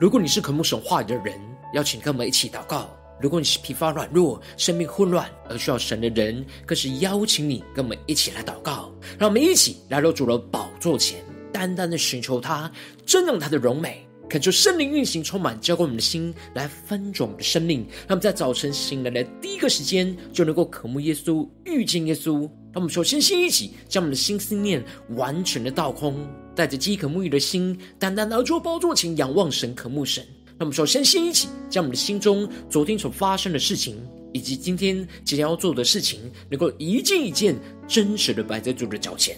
如果你是渴慕神话语的人，邀请跟我们一起祷告。如果你是疲乏软弱、生命混乱而需要神的人，更是邀请你跟我们一起来祷告。让我们一起来到主的宝座前，单单的寻求他，瞻仰他的荣美，恳求圣灵运行充满，浇灌我们的心，来翻转我们的生命。让我们在早晨醒来的第一个时间，就能够渴慕耶稣、遇见耶稣。让我们首先先一起将我们的心思念完全的倒空，带着饥渴沐浴的心，单单来到宝座前仰望神、渴慕神。那么，首先先一起将我们的心中昨天所发生的事情，以及今天即将要做的事情，能够一件一件真实的摆在主的脚前，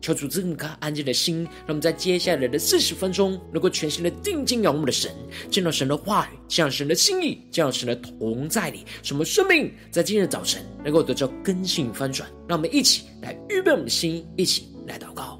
求主赐我们安静的心，让我们在接下来的四十分钟，能够全心的定睛仰望我们的神，见到神的话语，见到神的心意，见到神的同在里，什么生命在今天早晨能够得到根性翻转。让我们一起来预备我们的心，一起来祷告。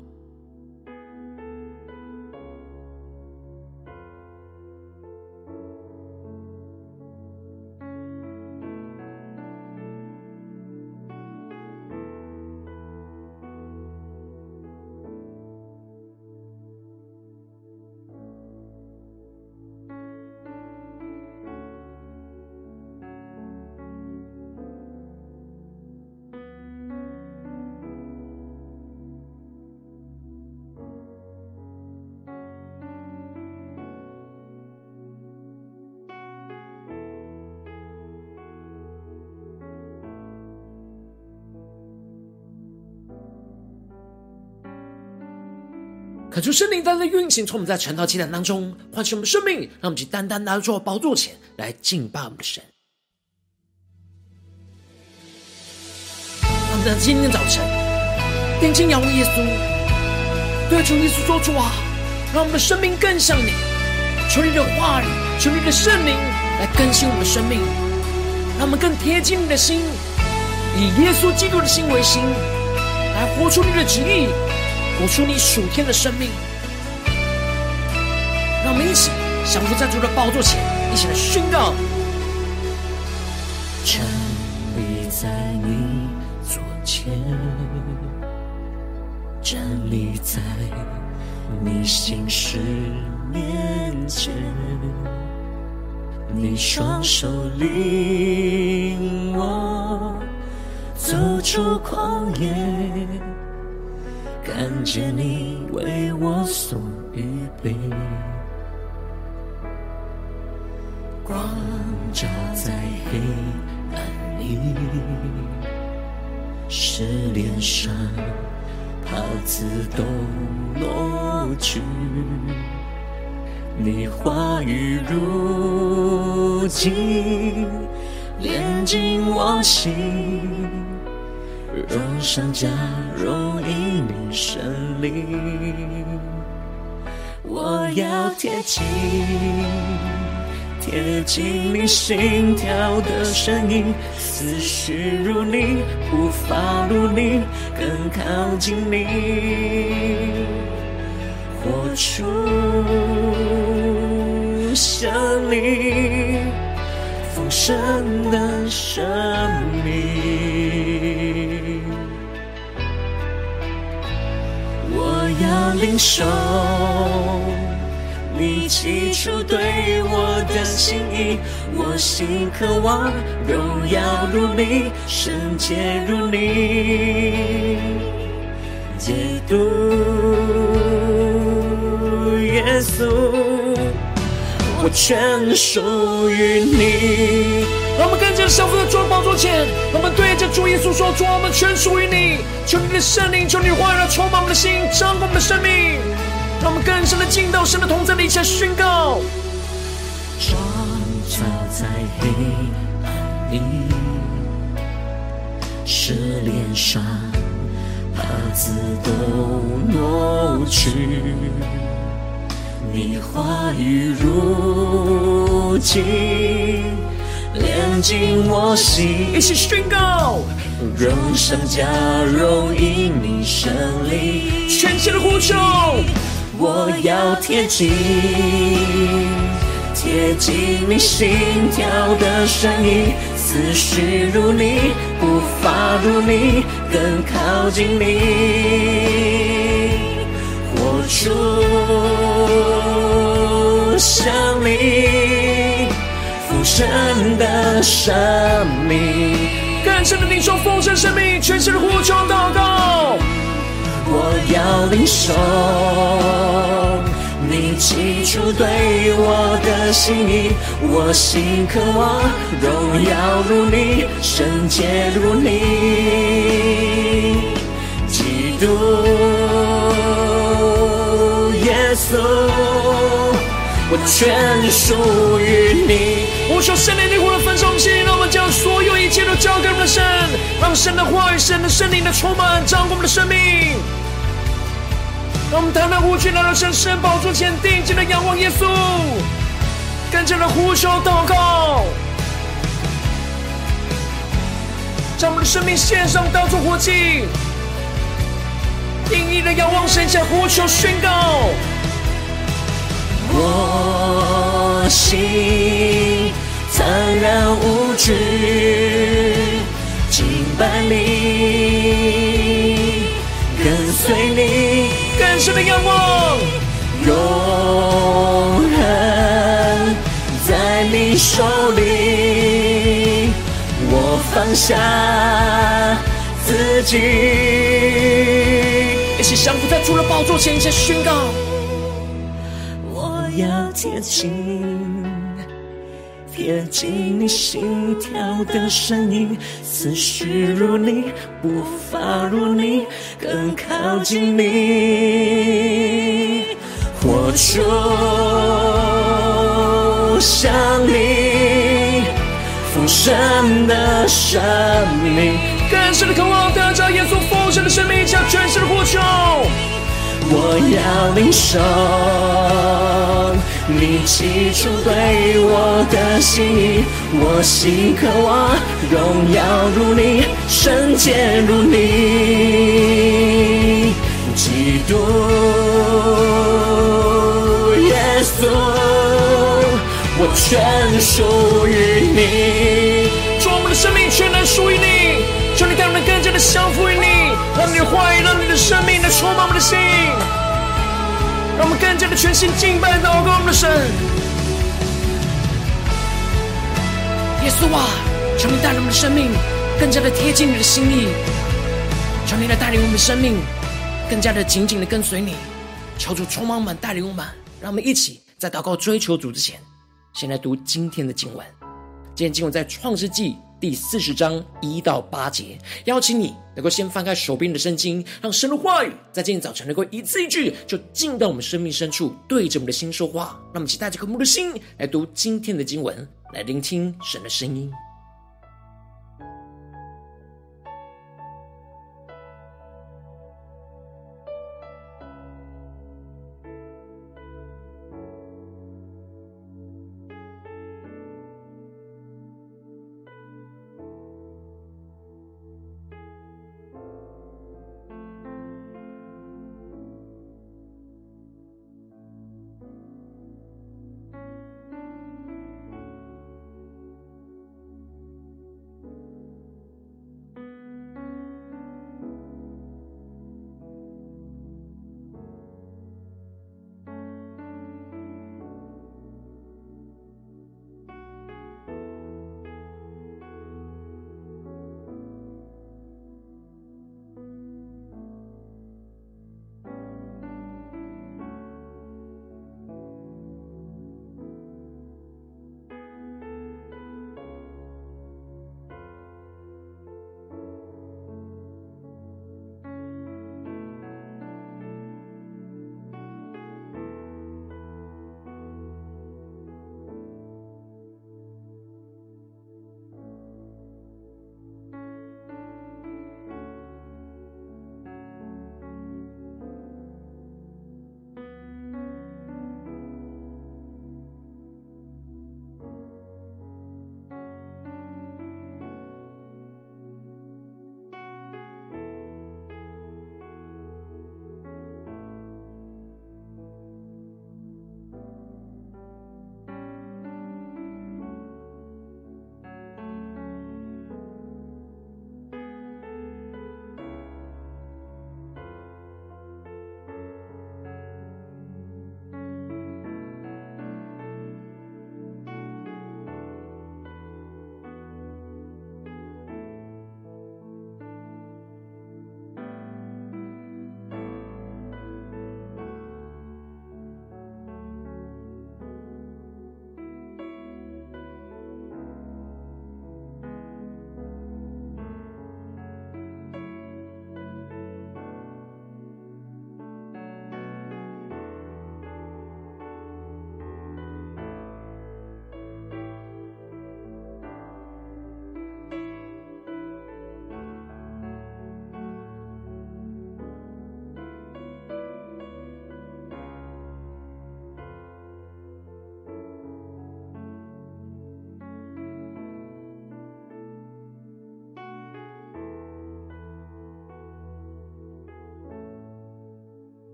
恳求圣灵单单运行，从我们在晨祷祭坛当中唤醒我们生命，让我们去单单拿到宝座前来敬拜我们的神。让我们在今天早晨定睛仰望耶稣，对主耶稣说主啊，让我们的生命更像你。求你的话语，求你的圣灵来更新我们的生命，让我们更贴近你的心，以耶稣基督的心为心，来活出你的旨意。活出你属天的生命，让我们一起降服在主的宝座前，一起来宣告：站立在你左前，站立在你心事面前，你双手领我走出旷野。看见你为我所预备，光照在黑暗里，使脸上怕自都挪去。你话语如金，炼进我心。荣上加荣，因你胜利，我要贴近，贴近你心跳的声音，思绪如你，步伐如你，更靠近你，活出生命，丰盛的生命。要领受你起初对我的心意，我心渴望荣耀如你，圣洁如你，基督耶稣。我全属于你。让我们跟着降服在主的宝座前，让我们对着主耶稣说：主，我们全属于你。求你的圣灵，求你话语来充满我们的心，掌管我们的生命。让我们更深的进到神的同在里，下宣告。光照在黑暗里，使脸上袍子都挪去。你话语如金，炼净我心。一起宣告，荣上加荣，因你胜利。全新的呼求，我要贴近，贴近你心跳的声音，思绪如你，步伐如你，更靠近你。活出生命，丰盛的生命，更深的领受丰盛生命，全新的呼求祷告。我要领受你起初对我的心意，我心渴望荣耀如你，圣洁如你，基督耶稣。我全属于你。我求圣灵的火的焚烧器，让我们将所有一切都交给我们的神，让神的话语、神的圣灵的充满，掌管我们的生命。让我们单单无惧来到神圣宝座前，定睛的仰望耶稣，更加的呼求祷告，将我们的生命献上，当作活祭，定意的仰望神，向呼求宣告。我心坦然无惧，敬拜你，跟随你，更深的仰望，永恒在你手里，我放下自己，一起降服在主的宝座前，一起宣告。贴近，贴近你心跳的声音，思绪如你，步伐如你，更靠近你，我就像你丰盛的生命，更深的渴望得着耶稣丰盛的生命，将全新的呼求。我要领受你起初对我的心意，我心渴望荣耀如你，圣洁如你，基督耶稣，我全属于你，主，我们的生命全然属于你，求你带我们更加的降服于你。让你的话语，让你的生命来充满我们的心，让我们更加的全心敬拜祷告我们的神。耶稣啊，求你带领我们的生命更加的贴近你的心意，求你来带领我们的生命更加的紧紧的跟随你。求主充满我们，带领我们，让我们一起在祷告追求主之前，先来读今天的经文。今天经文在创世纪。第四十章一到八节，邀请你能够先翻开手边的圣经，让神的话语在今天早晨能够一字一句，就进到我们生命深处，对着我们的心说话。让我们期待这颗慕的心来读今天的经文，来聆听神的声音。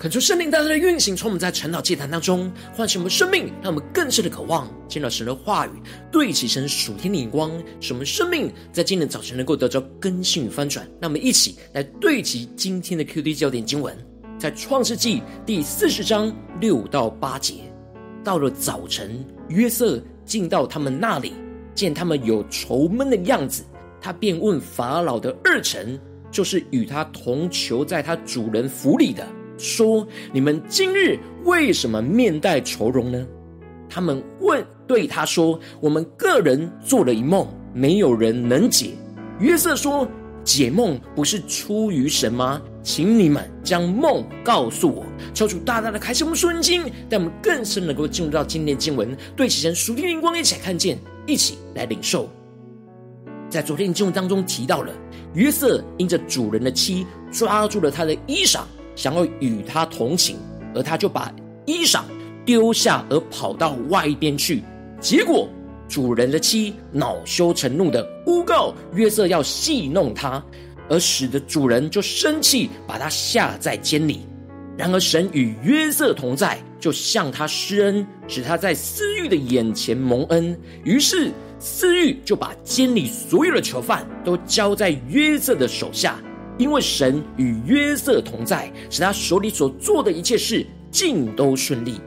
恳求圣灵大大的运行，从我们在晨祷祭坛当中唤醒我们生命，让我们更深的渴望见到神的话语，对齐神属天的眼光，使我们生命在今天早晨能够得到更新与翻转。让我们一起来对齐今天的 QD 焦点经文，在创世纪第四十章六到八节。到了早晨，约瑟进到他们那里，见他们有愁闷的样子，他便问法老的二臣，就是与他同囚在他主人府里的。说：“你们今日为什么面带愁容呢？”他们问对他说：“我们个人做了一梦，没有人能解。”约瑟说：“解梦不是出于神吗？请你们将梦告诉我。”求主大大的开启我们属灵经，让我们更深能够进入到今天的经文，对其神属天灵光一起来看见，一起来领受。在昨天的经文当中提到了约瑟因着主人的妻抓住了他的衣裳。想要与他同寝，而他就把衣裳丢下，而跑到外边去。结果主人的妻恼羞成怒的诬告约瑟要戏弄他，而使得主人就生气，把他下在监里。然而神与约瑟同在，就向他施恩，使他在私欲的眼前蒙恩。于是私欲就把监里所有的囚犯都交在约瑟的手下。因为神与约瑟同在，使他手里所做的一切事尽都顺利。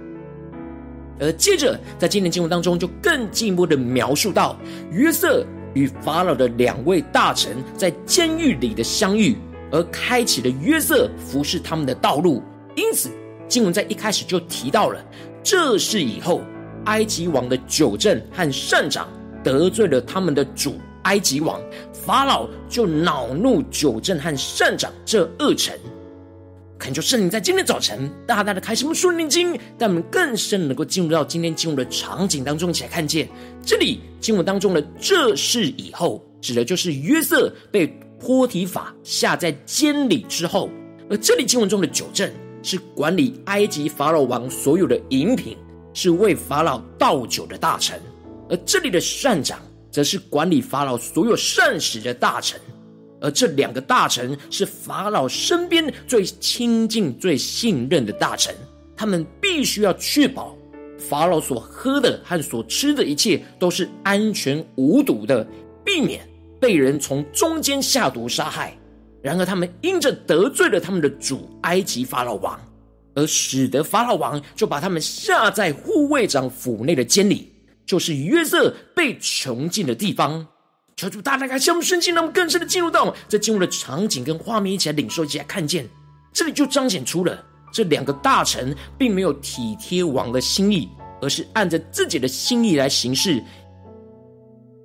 而接着在今天经文当中，就更进一步的描述到约瑟与法老的两位大臣在监狱里的相遇，而开启了约瑟服侍他们的道路。因此，经文在一开始就提到了，这事以后，埃及王的酒政和膳长得罪了他们的主埃及王。法老就恼怒九正和善长这二臣，恳求圣灵在今天早晨大大的开启我们属灵经，让我们更深能够进入到今天经文的场景当中，一起来看见这里经文当中的这事以后，指的就是约瑟被波提法下在监里之后，而这里经文中的九正是管理埃及法老王所有的饮品，是为法老倒酒的大臣，而这里的善长。则是管理法老所有膳食的大臣，而这两个大臣是法老身边最亲近、最信任的大臣，他们必须要确保法老所喝的和所吃的一切都是安全无毒的，避免被人从中间下毒杀害。然而，他们因着得罪了他们的主埃及法老王，而使得法老王就把他们下在护卫长府内的监里。就是约瑟被囚禁的地方，求主大大开向我们圣经，让我们更深的进入到这进入的场景跟画面，一起来领受，一起来看见。这里就彰显出了这两个大臣并没有体贴王的心意，而是按着自己的心意来行事，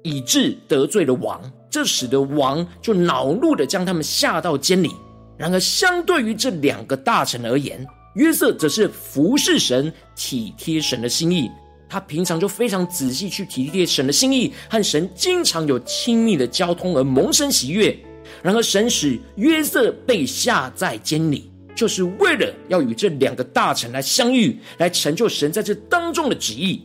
以致得罪了王。这使得王就恼怒的将他们下到监里。然而，相对于这两个大臣而言，约瑟则是服侍神、体贴神的心意。他平常就非常仔细去体贴神的心意，和神经常有亲密的交通，而蒙生喜悦。然而，神使约瑟被下在监里，就是为了要与这两个大臣来相遇，来成就神在这当中的旨意。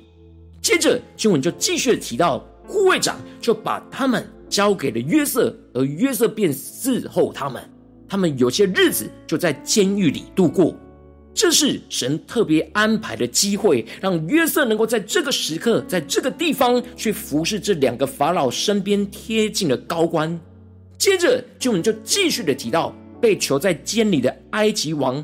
接着，经文就继续提到，护卫长就把他们交给了约瑟，而约瑟便伺候他们。他们有些日子就在监狱里度过。这是神特别安排的机会，让约瑟能够在这个时刻，在这个地方去服侍这两个法老身边贴近的高官。接着，就我们就继续的提到，被囚在监里的埃及王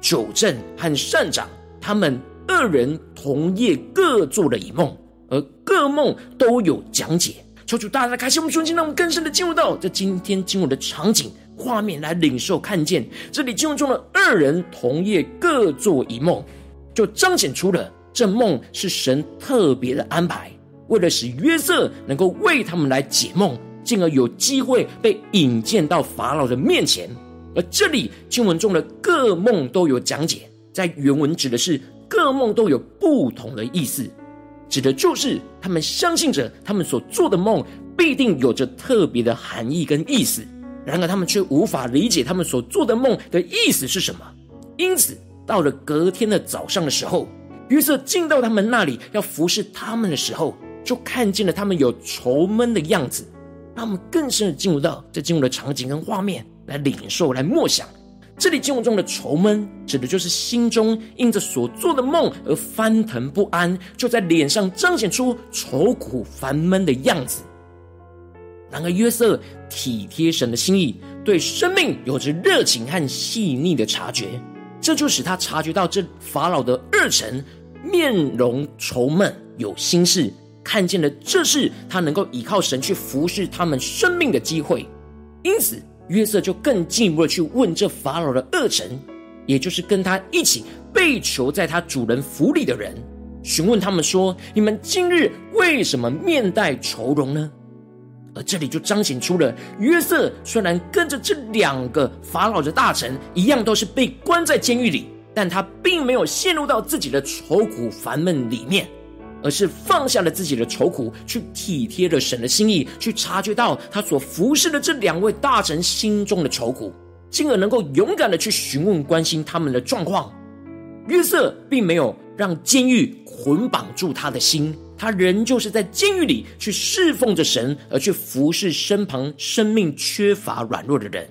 酒政和善长，他们二人同夜各做了一梦，而各梦都有讲解。求主大大开心我们瞬间，让我们更深的进入到这今天经文的场景。画面来领受看见，这里经文中的二人同夜各做一梦，就彰显出了这梦是神特别的安排，为了使约瑟能够为他们来解梦，进而有机会被引荐到法老的面前。而这里经文中的各梦都有讲解，在原文指的是各梦都有不同的意思，指的就是他们相信着他们所做的梦必定有着特别的含义跟意思。然而，他们却无法理解他们所做的梦的意思是什么。因此，到了隔天的早上的时候，约瑟进到他们那里要服侍他们的时候，就看见了他们有愁闷的样子。让我们更深的进入到这进入的场景跟画面来领受、来默想。这里进入中的愁闷，指的就是心中因着所做的梦而翻腾不安，就在脸上彰显出愁苦烦闷的样子。然而约瑟体贴神的心意，对生命有着热情和细腻的察觉，这就使他察觉到这法老的二臣面容愁闷，有心事，看见了这是他能够依靠神去服侍他们生命的机会，因此。约瑟就更进一步的去问这法老的二臣，也就是跟他一起被囚在他主人府里的人，询问他们说：“你们今日为什么面带愁容呢？”而这里就彰显出了约瑟虽然跟着这两个法老的大臣一样，都是被关在监狱里，但他并没有陷入到自己的愁苦烦闷里面。而是放下了自己的愁苦，去体贴了神的心意，去察觉到他所服侍的这两位大臣心中的愁苦，进而能够勇敢的去询问、关心他们的状况。约瑟并没有让监狱捆绑住他的心，他仍旧是在监狱里去侍奉着神，而去服侍身旁生命缺乏软弱的人。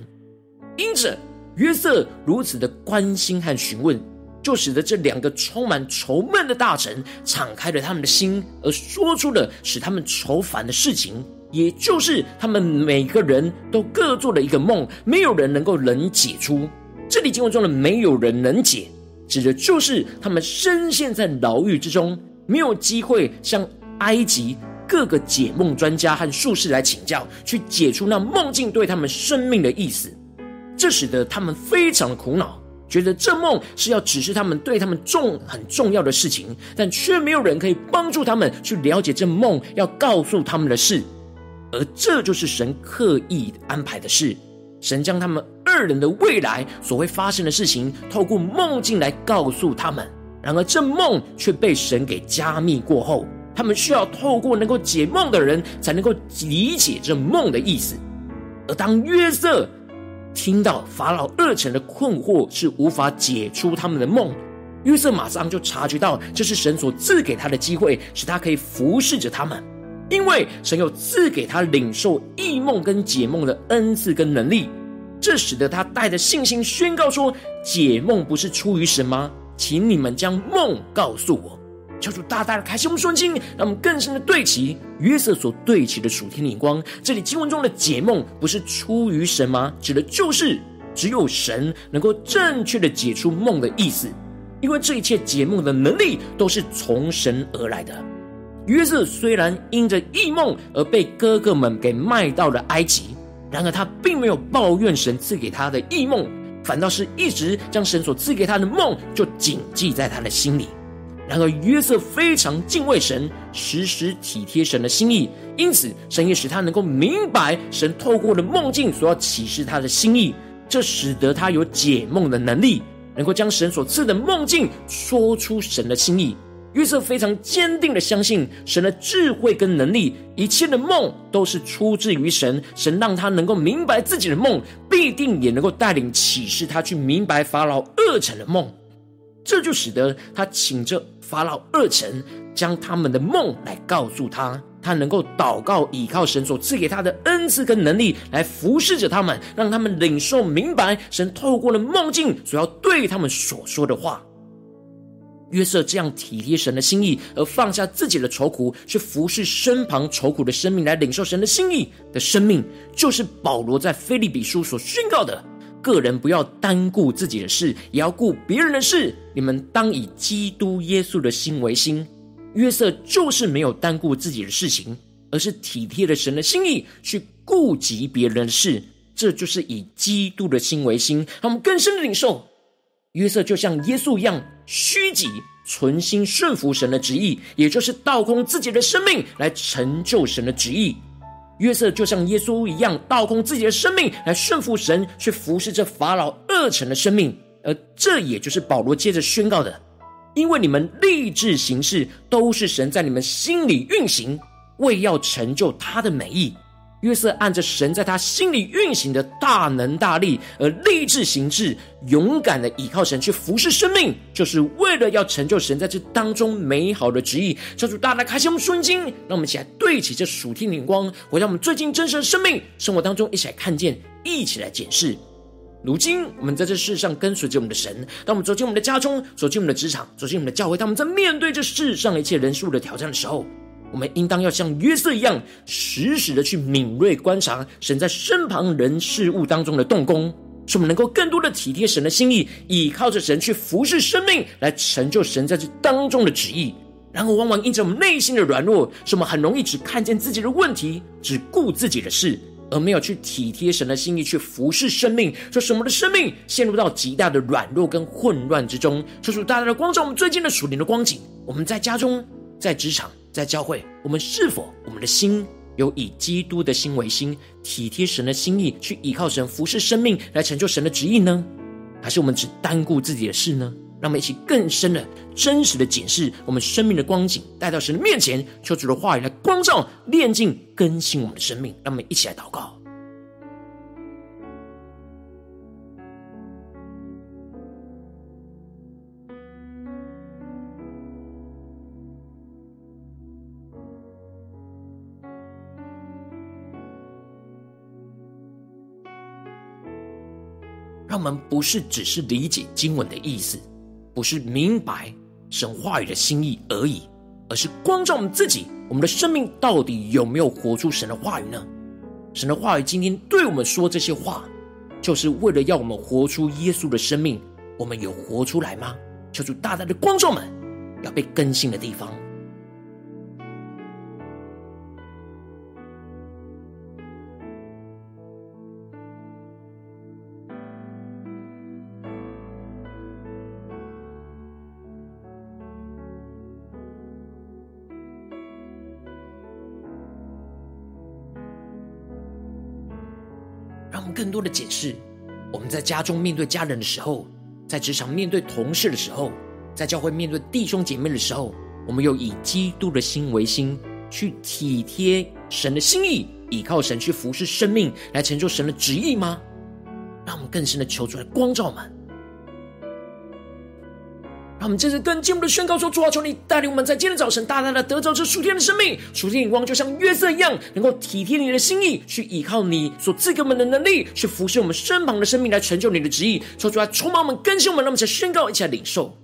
因此，约瑟如此的关心和询问。就使得这两个充满愁闷的大臣敞开了他们的心，而说出了使他们愁烦的事情，也就是他们每个人都各做了一个梦，没有人能够能解出。这里经文中的“没有人能解”，指的就是他们深陷在牢狱之中，没有机会向埃及各个解梦专家和术士来请教，去解出那梦境对他们生命的意思。这使得他们非常的苦恼。觉得这梦是要指示他们对他们重很重要的事情，但却没有人可以帮助他们去了解这梦要告诉他们的事，而这就是神刻意安排的事。神将他们二人的未来所会发生的事情，透过梦境来告诉他们。然而这梦却被神给加密过后，他们需要透过能够解梦的人，才能够理解这梦的意思。而当约瑟。听到法老二臣的困惑是无法解出他们的梦，约瑟马上就察觉到这是神所赐给他的机会，使他可以服侍着他们。因为神有赐给他领受异梦跟解梦的恩赐跟能力，这使得他带着信心宣告说：“解梦不是出于神吗？请你们将梦告诉我。”求主大大的开启我们双心，让我们更深的对齐约瑟所对齐的属天的眼光。这里经文中的解梦不是出于神吗？指的就是只有神能够正确的解出梦的意思，因为这一切解梦的能力都是从神而来的。约瑟虽然因着异梦而被哥哥们给卖到了埃及，然而他并没有抱怨神赐给他的异梦，反倒是一直将神所赐给他的梦就谨记在他的心里。然而约瑟非常敬畏神，时时体贴神的心意，因此神也使他能够明白神透过了梦境所要启示他的心意，这使得他有解梦的能力，能够将神所赐的梦境说出神的心意。约瑟非常坚定的相信神的智慧跟能力，一切的梦都是出自于神，神让他能够明白自己的梦，必定也能够带领启示他去明白法老二臣的梦。这就使得他请着法老二臣将他们的梦来告诉他，他能够祷告，依靠神所赐给他的恩赐跟能力来服侍着他们，让他们领受明白神透过了梦境所要对他们所说的话。约瑟这样体贴神的心意，而放下自己的愁苦，去服侍身旁愁苦的生命，来领受神的心意的生命，就是保罗在腓利比书所宣告的。个人不要单顾自己的事，也要顾别人的事。你们当以基督耶稣的心为心。约瑟就是没有单顾自己的事情，而是体贴了神的心意，去顾及别人的事。这就是以基督的心为心。让我们更深的领受，约瑟就像耶稣一样，虚己，存心顺服神的旨意，也就是倒空自己的生命，来成就神的旨意。约瑟就像耶稣一样，倒空自己的生命来顺服神，去服侍这法老二臣的生命。而这也就是保罗接着宣告的：因为你们立志行事，都是神在你们心里运行，为要成就他的美意。约瑟按着神在他心里运行的大能大力而立志行事，勇敢的倚靠神去服侍生命，就是为了要成就神在这当中美好的旨意。求主大大开启我们顺经，让我们一起来对齐这属天的光，回到我们最近真实的生命生活当中，一起来看见，一起来检视。如今我们在这世上跟随着我们的神，当我们走进我们的家中，走进我们的职场，走进我们的教会，当我们在面对这世上一切人数的挑战的时候，我们应当要像约瑟一样，时时的去敏锐观察神在身旁人事物当中的动工，使我们能够更多的体贴神的心意，倚靠着神去服侍生命，来成就神在这当中的旨意。然后，往往因着我们内心的软弱，使我们很容易只看见自己的问题，只顾自己的事，而没有去体贴神的心意，去服侍生命，说使我们的生命陷入到极大的软弱跟混乱之中。求主大大的光照我们最近的属灵的光景。我们在家中，在职场。在教会，我们是否我们的心有以基督的心为心，体贴神的心意，去依靠神服侍生命，来成就神的旨意呢？还是我们只单顾自己的事呢？让我们一起更深的、真实的检视我们生命的光景，带到神的面前，求主的话语来光照、炼净、更新我们的生命。让我们一起来祷告。让我们不是只是理解经文的意思，不是明白神话语的心意而已，而是光照我们自己，我们的生命到底有没有活出神的话语呢？神的话语今天对我们说这些话，就是为了要我们活出耶稣的生命。我们有活出来吗？求主大大的光照们，要被更新的地方。多的解释，我们在家中面对家人的时候，在职场面对同事的时候，在教会面对弟兄姐妹的时候，我们有以基督的心为心，去体贴神的心意，依靠神去服侍生命，来成就神的旨意吗？让我们更深的求主来光照们。我们这是更进一步的宣告说：主啊，求你带领我们在今天早晨大大的得着这属天的生命，属天的光就像月色一样，能够体贴你的心意，去依靠你所赐给我们的能力，去服侍我们身旁的生命，来成就你的旨意。求主啊充满我们，更新我们，让我们宣告，一起来领受。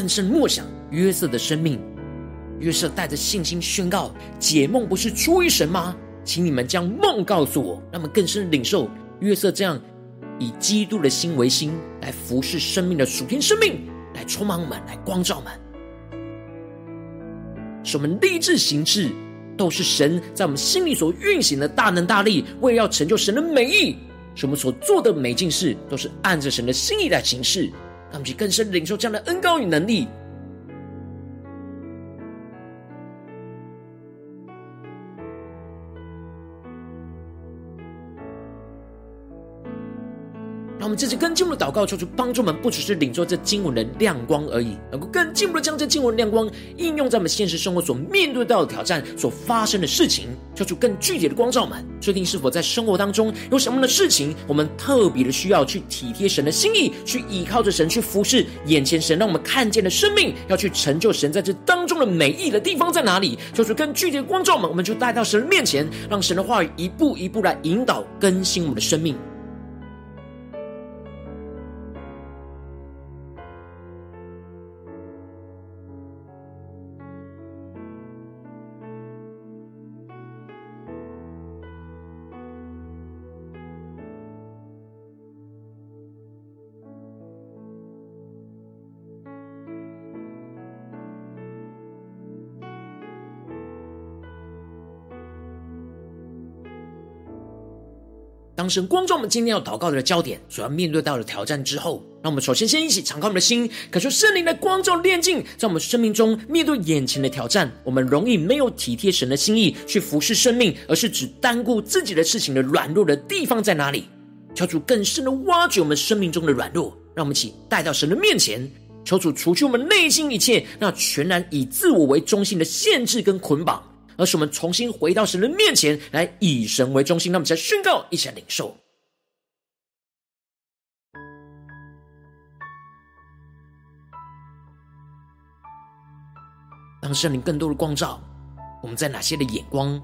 更深默想约瑟的生命。约瑟带着信心宣告：“解梦不是出于神吗？请你们将梦告诉我。”让我们更深领受约瑟这样以基督的心为心，来服侍生命的属天生命，来充满我们，来光照我们，使我们立志行事，都是神在我们心里所运行的大能大力，为了要成就神的美意。使我们所做的每件事，都是按着神的心意来行事。让我们去更深领受这样的恩高与能力。我们这次更进一步的祷告，求主帮助我们，不只是领受这经文的亮光而已，能够更进一步的将这经文亮光应用在我们现实生活所面对到的挑战所发生的事情，求主更具体的光照我们。确定是否在生活当中有什么的事情，我们特别的需要去体贴神的心意，去依靠着神去服侍眼前神让我们看见的生命，要去成就神在这当中的美意的地方在哪里？求主更具体的光照我们，我们就带到神面前，让神的话语一步一步来引导更新我们的生命。神光照我们今天要祷告的焦点，所要面对到的挑战之后，让我们首先先一起敞开我们的心，感受圣灵的光照炼境，在我们生命中面对眼前的挑战，我们容易没有体贴神的心意去服侍生命，而是只单顾自己的事情的软弱的地方在哪里？求主更深的挖掘我们生命中的软弱，让我们一起带到神的面前，求主除去我们内心一切那全然以自我为中心的限制跟捆绑。而是我们重新回到神的面前来，以神为中心。那么，再宣告，一起来领受。当圣灵更多的光照，我们在哪些的眼光、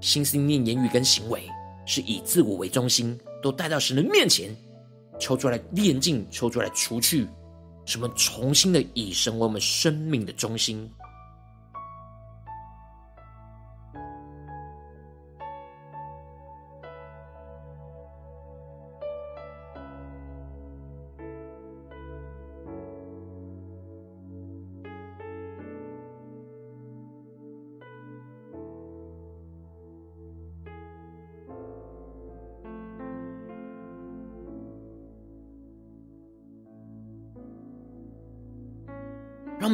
心思念、言语跟行为，是以自我为中心，都带到神的面前，抽出来炼净，抽出来除去，什么重新的以神为我们生命的中心。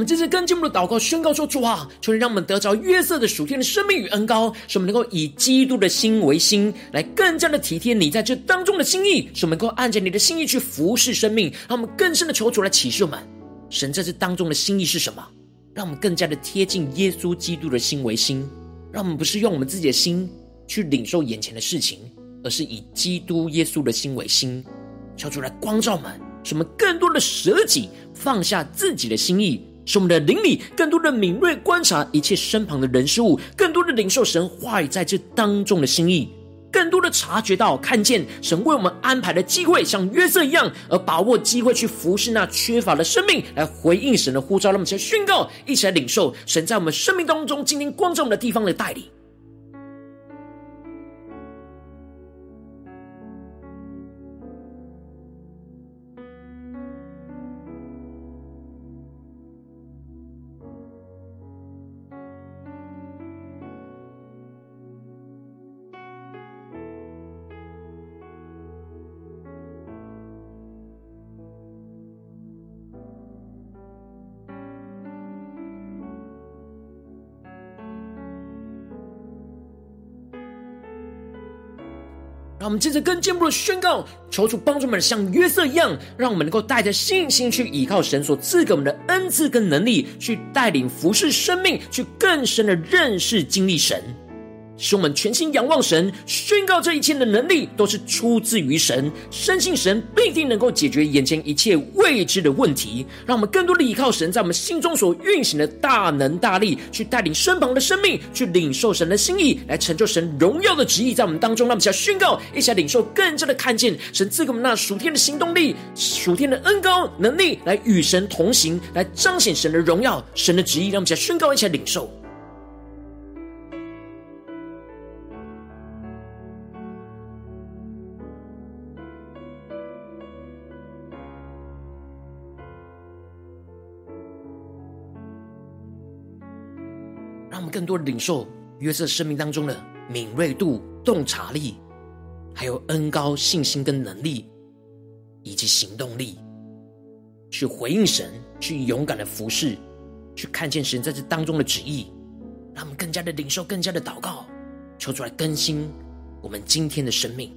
这次更进一步的祷告，宣告说：主啊，求你让我们得着约瑟的属天的生命与恩膏，使我们能够以基督的心为心，来更加的体贴你在这当中的心意，使我们能够按着你的心意去服侍生命。让我们更深的求主来启示我们，神在这当中的心意是什么？让我们更加的贴近耶稣基督的心为心，让我们不是用我们自己的心去领受眼前的事情，而是以基督耶稣的心为心。求主来光照我们，使我们更多的舍己，放下自己的心意。使我们的灵里更多的敏锐观察一切身旁的人事物，更多的领受神话语在这当中的心意，更多的察觉到看见神为我们安排的机会，像约瑟一样，而把握机会去服侍那缺乏的生命，来回应神的呼召。那么，先宣告，一起来领受神在我们生命当中今天光照我们的地方的带领。我们接着更进一步的宣告，求主帮助我们像约瑟一样，让我们能够带着信心去依靠神所赐给我们的恩赐跟能力，去带领服侍生命，去更深的认识经历神。使我们全心仰望神，宣告这一切的能力都是出自于神，深信神必定能够解决眼前一切未知的问题。让我们更多的依靠神在我们心中所运行的大能大力，去带领身旁的生命，去领受神的心意，来成就神荣耀的旨意在我们当中。让我们一起来宣告，一起来领受，更加的看见神赐给我们那属天的行动力、属天的恩膏能力，来与神同行，来彰显神的荣耀、神的旨意。让我们一起来宣告，一起来领受。更多的领受约瑟生命当中的敏锐度、洞察力，还有恩高、信心跟能力，以及行动力，去回应神，去勇敢的服侍，去看见神在这当中的旨意，让我们更加的领受，更加的祷告，求出来更新我们今天的生命。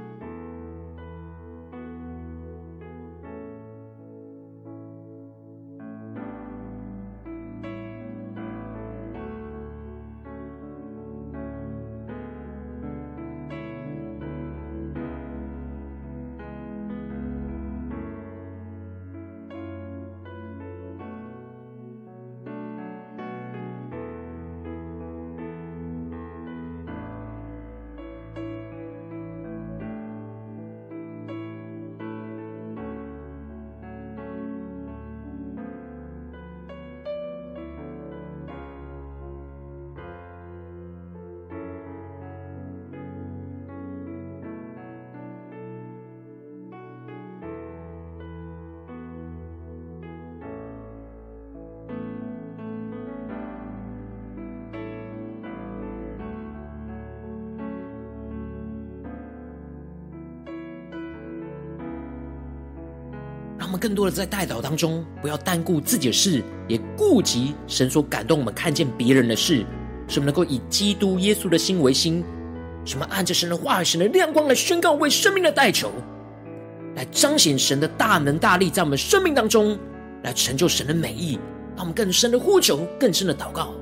更多的在代祷当中，不要单顾自己的事，也顾及神所感动我们看见别人的事，使我们能够以基督耶稣的心为心，什么按着神的话语、神的亮光来宣告为生命的代求，来彰显神的大能大力在我们生命当中，来成就神的美意，让我们更深的呼求，更深的祷告。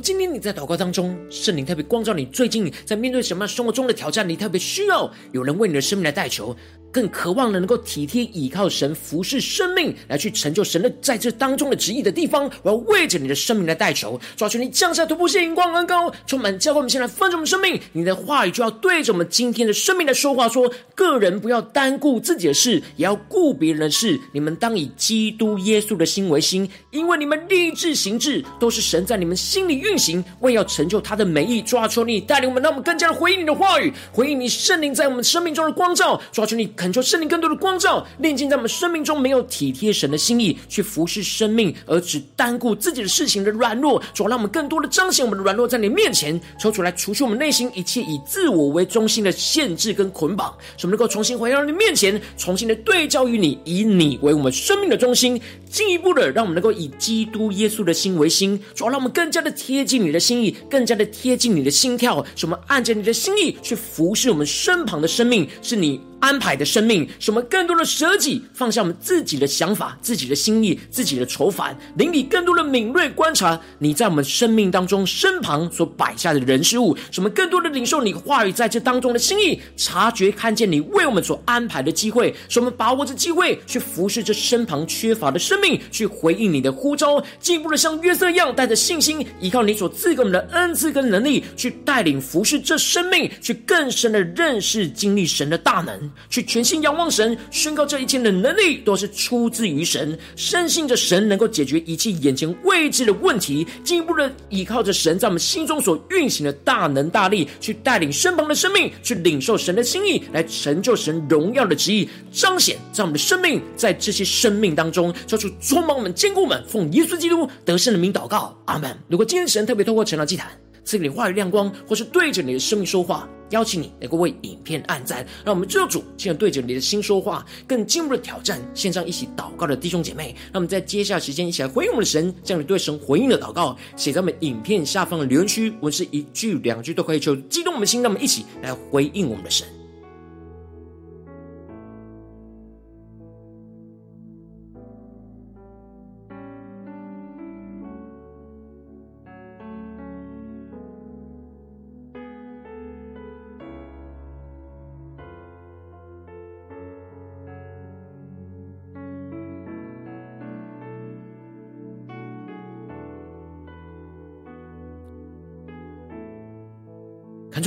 今天你在祷告当中，圣灵特别光照你，最近在面对什么生活中的挑战，你特别需要有人为你的生命来代求。更渴望的能够体贴倚靠神服侍生命，来去成就神的在这当中的旨意的地方，我要为着你的生命来代求，抓住你降下突破性、眼光恩膏，充满教会。我们先来分着我们生命，你的话语就要对着我们今天的生命来说话说，说个人不要单顾自己的事，也要顾别人的事。你们当以基督耶稣的心为心，因为你们立志行志都是神在你们心里运行，为要成就他的美意。抓住你带领我们，让我们更加的回应你的话语，回应你圣灵在我们生命中的光照。抓住你。恳求圣灵更多的光照，炼净在我们生命中没有体贴神的心意，去服侍生命，而只单顾自己的事情的软弱，主让我们更多的彰显我们的软弱，在你面前抽出来，除去我们内心一切以自我为中心的限制跟捆绑，使我们能够重新回到你面前，重新的对照于你，以你为我们生命的中心，进一步的让我们能够以基督耶稣的心为心，主要让我们更加的贴近你的心意，更加的贴近你的心跳，使我们按着你的心意去服侍我们身旁的生命，是你。安排的生命，使我们更多的舍己，放下我们自己的想法、自己的心意、自己的愁烦，领你更多的敏锐观察你在我们生命当中身旁所摆下的人事物，使我们更多的领受你话语在这当中的心意，察觉看见你为我们所安排的机会，使我们把握这机会去服侍这身旁缺乏的生命，去回应你的呼召，进一步的像约瑟一样，带着信心，依靠你所赐给我们的恩赐跟能力，去带领服侍这生命，去更深的认识经历神的大能。去全心仰望神，宣告这一切的能力都是出自于神，深信着神能够解决一切眼前未知的问题，进一步的依靠着神在我们心中所运行的大能大力，去带领身旁的生命，去领受神的心意，来成就神荣耀的旨意，彰显在我们的生命，在这些生命当中，叫出充满我们、坚固我们，奉耶稣基督得胜的名祷告，阿门。如果今天神特别透过成长祭坛赐给你话语亮光，或是对着你的生命说话。邀请你能够为影片按赞，让我们知道主现在对着你的心说话，更进一步的挑战。线上一起祷告的弟兄姐妹，让我们在接下来时间一起来回应我们的神，将你对神回应的祷告写在我们影片下方的留言区，文字一句两句都可以，求激动我们的心，让我们一起来回应我们的神。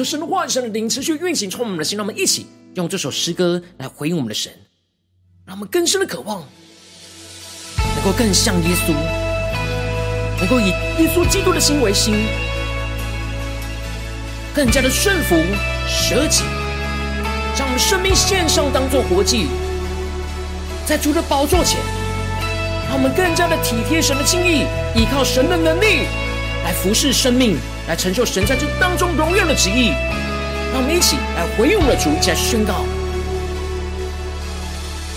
神的话语、神的灵持续运行，充满我们的心。让我们一起用这首诗歌来回应我们的神，让我们更深的渴望，能够更像耶稣，能够以耶稣基督的心为心，更加的顺服、舍己，将我们生命献上，当作活祭，在主的宝座前，让我们更加的体贴神的心意，依靠神的能力来服侍生命。来成就神在这当中荣耀的旨意，让我们一起来回应我们的主，一起来宣告。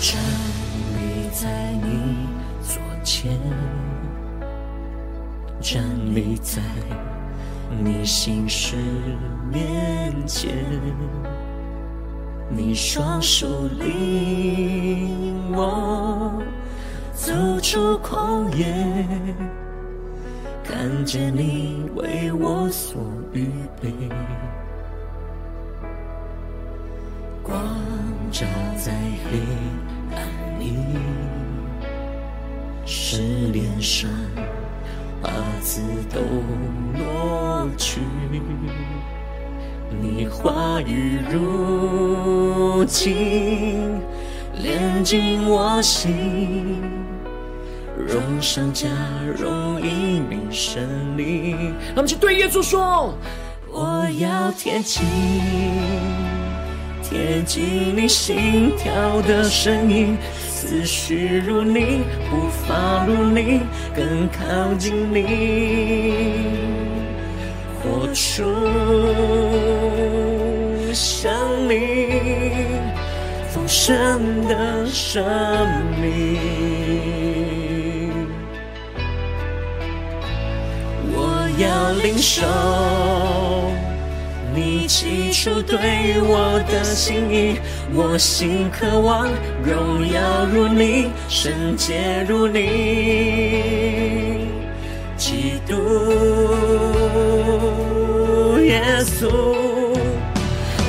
站立在你左前，站立在你心事面前，你双手领我走出旷野。看见你为我所预备，光照在黑暗里，是脸上痼子都挪去，你话语如金，炼进我心，荣上加荣，一名胜利。让我们去对耶稣说：我要贴近，贴近你心跳的声音，思绪如你，步伐如你，更靠近你。活出像你丰盛的生命，要领受你起初对我的心意，我心渴望荣耀如你，圣洁如你，基督。耶稣，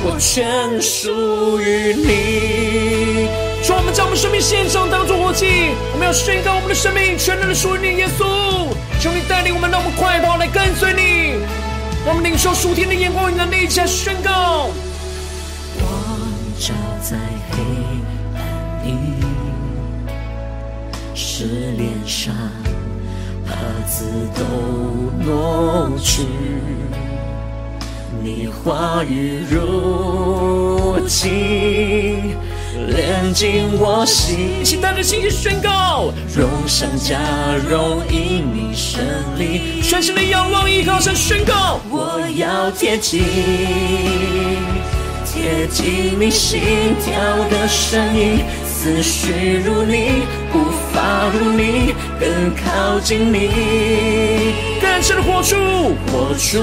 我全属于你。主我们将我们生命献上，当作活祭。我们要宣告我们的生命全然的属于你，耶稣。求你带领我们，让我们快跑来跟随你。我们领受属天的眼光与能力，一起来宣告。光照在黑暗里，是脸上瑕疵都挪去。你话语如金，炼净我心。请带着信心宣告：荣上加荣，因你胜利。全心的仰望，依靠神宣告：我要贴近，贴近你心跳的声音，思绪如你，步伐如你，更靠近你。更深的活出，活出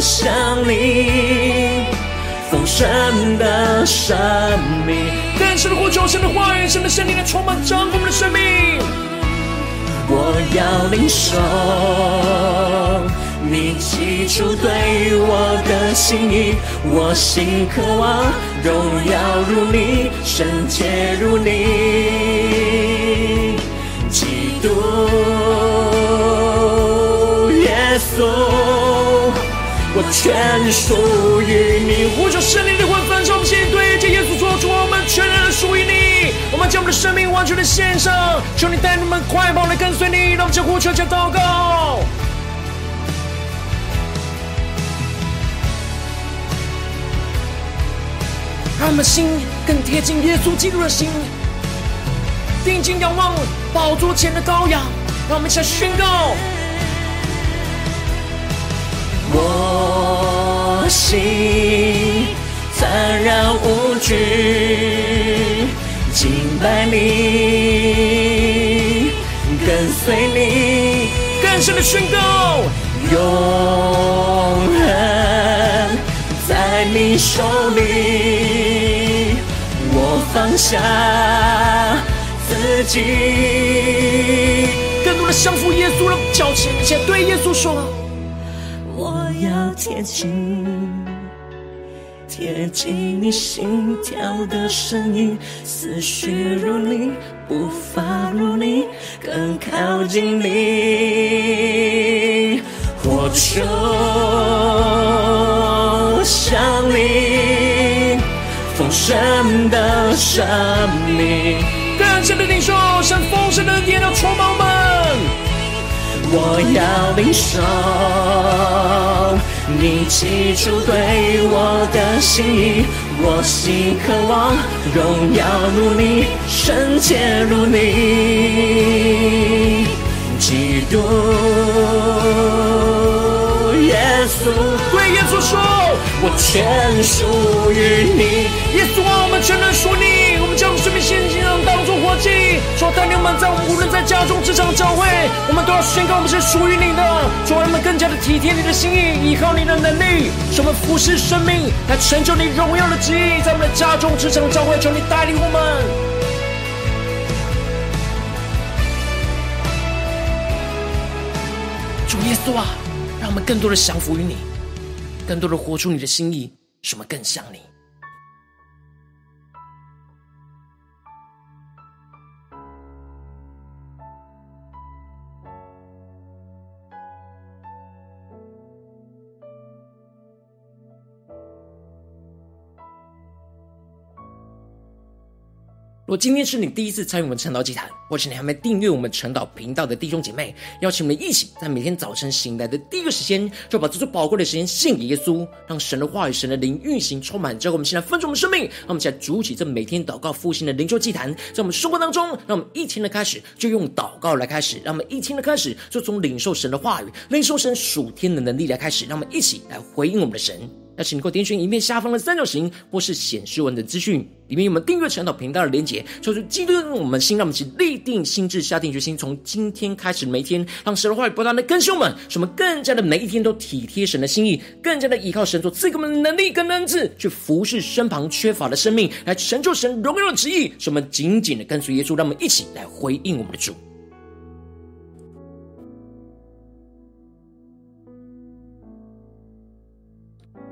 像你丰盛的生命。更深的活出，神的话语，神的圣灵来充满掌我们的生命。我要领受你起初对我的心意，我心渴望荣耀如你，圣洁如你，基督。全属于你。呼求圣灵的魂，焚烧我们心，对着耶稣说：主，我们全然属于你。我们将我们的生命完全的献上，求你带你们快跑来跟随你。让我们呼求，将祷告，让我们心更贴近耶稣基督的心，定睛仰望宝座前的羔羊。让我们一起宣告。我心坦然无惧，敬拜你，跟随你，更深的宣告，永恒在你手里，我放下自己，更多的降服耶稣的脚前，且对耶稣说。我要贴近，贴近你心跳的声音，思绪如你，步伐如你，更靠近你，活出像你丰盛的生命。更深的领受，像丰盛的殿要充满我们。我要领受你起初对我的心意，我心渴望荣耀如你，圣洁如你，基督耶稣，对耶稣说，我全属于你，耶稣啊，我们全然属你，我们将生命献上当作活祭。说带领我们在无论在家中、职场、教会，我们都要宣告我们是属于你的。主让我们更加的体贴你的心意，依靠你的能力，使我们服侍生命，来成就你荣耀的旨意，在我们的家中、职场、教会，求你带领我们。主耶稣啊，让我们更多的降服于你，更多的活出你的心意，什么更像你。如果今天是你第一次参与我们晨祷祭坛，或是你还没订阅我们晨祷频道的弟兄姐妹，邀请我们一起在每天早晨醒来的第一个时间，就把这最宝贵的时间献给耶稣，让神的话语、神的灵运行充满，教给我们现在分盛我们生命。让我们现在主起这每天祷告复兴的灵修祭坛，在我们生活当中，让我们一天的开始就用祷告来开始，让我们一天的开始就从领受神的话语、领受神属天的能力来开始，让我们一起来回应我们的神。那请你给我点选影片下方的三角形，或是显示文的资讯，里面有我们订阅晨祷频道的连结。求主激动我们心，让我们一起立定心志，下定决心，从今天开始每一天，让神的话语不断的更新我们，使我们更加的每一天都体贴神的心意，更加的依靠神所赐给我们的能力跟恩赐，去服侍身旁缺乏的生命，来成就神荣耀的旨意。使我们紧紧的跟随耶稣，让我们一起来回应我们的主。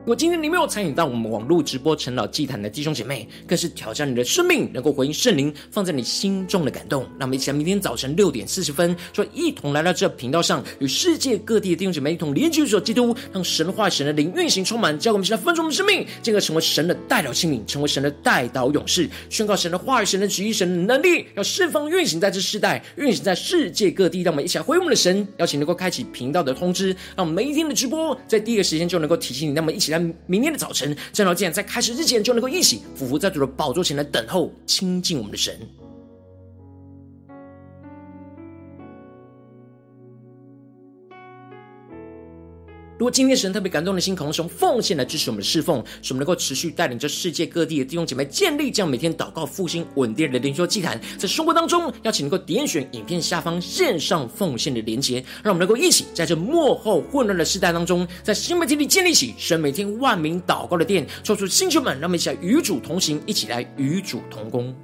如果今天你没有参与到我们网络直播陈老祭坛的弟兄姐妹，更是挑战你的生命，能够回应圣灵放在你心中的感动。那么，一起来明天早晨六点四十分，就一同来到这频道上，与世界各地的弟兄姐妹一同连接主基督，让神话神的灵运行充满，教我们现在分盛我们生命，进而成为神的代表器皿，成为神的代祷勇士，宣告神的话语、神的旨意、神的能力，要释放运行在这世代，运行在世界各地。让我们一起来回应我们的神，邀请能够开启频道的通知，让我们每一天的直播在第一个时间就能够提醒你。那么，一起来。明天的早晨，正好竟然，在开始之前就能够一起俯伏在主的宝座前来等候亲近我们的神。如果今天神特别感动的心，可能是用奉献来支持我们的侍奉，使我们能够持续带领着世界各地的弟兄姐妹建立这样每天祷告复兴稳定的灵修祭坛。在生活当中，邀请能够点选影片下方线上奉献的连结，让我们能够一起在这幕后混乱的时代当中，在新媒体里建立起神每天万名祷告的殿，说出星球们，让我们一起来与主同行，一起来与主同工。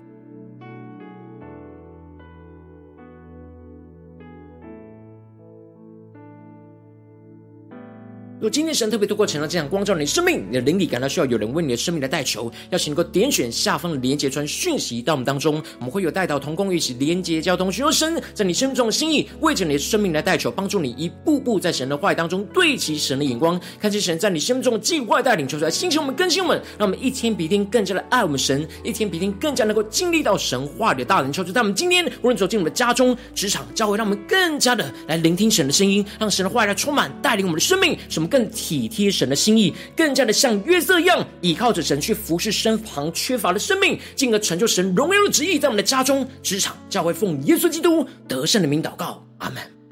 若今天神特别透过晨祷这样光照你的生命，你的灵里感到需要有人为你的生命来代求，邀请能够点选下方的连结传讯息到我们当中，我们会有带到同工一起连结交通，寻求神在你生命中的心意，为着你的生命来代求，帮助你一步步在神。的话语当中对齐神的眼光，看见神在你生命中的计划带领，求出来兴起我们更新我们，让我们一天比一天更加的爱我们神，一天比一天更加能够经历到神话语的大能，求出在我们今天无论走进我们的家中、职场、教会，让我们更加的来聆听神的声音，让神的话语来充满带领我们的生命，使我们。更体贴神的心意，更加的像约瑟一样，依靠着神去服侍身旁缺乏的生命，进而成就神荣耀的旨意，在我们的家中、职场、教会，奉耶稣基督得胜的名祷告，阿门。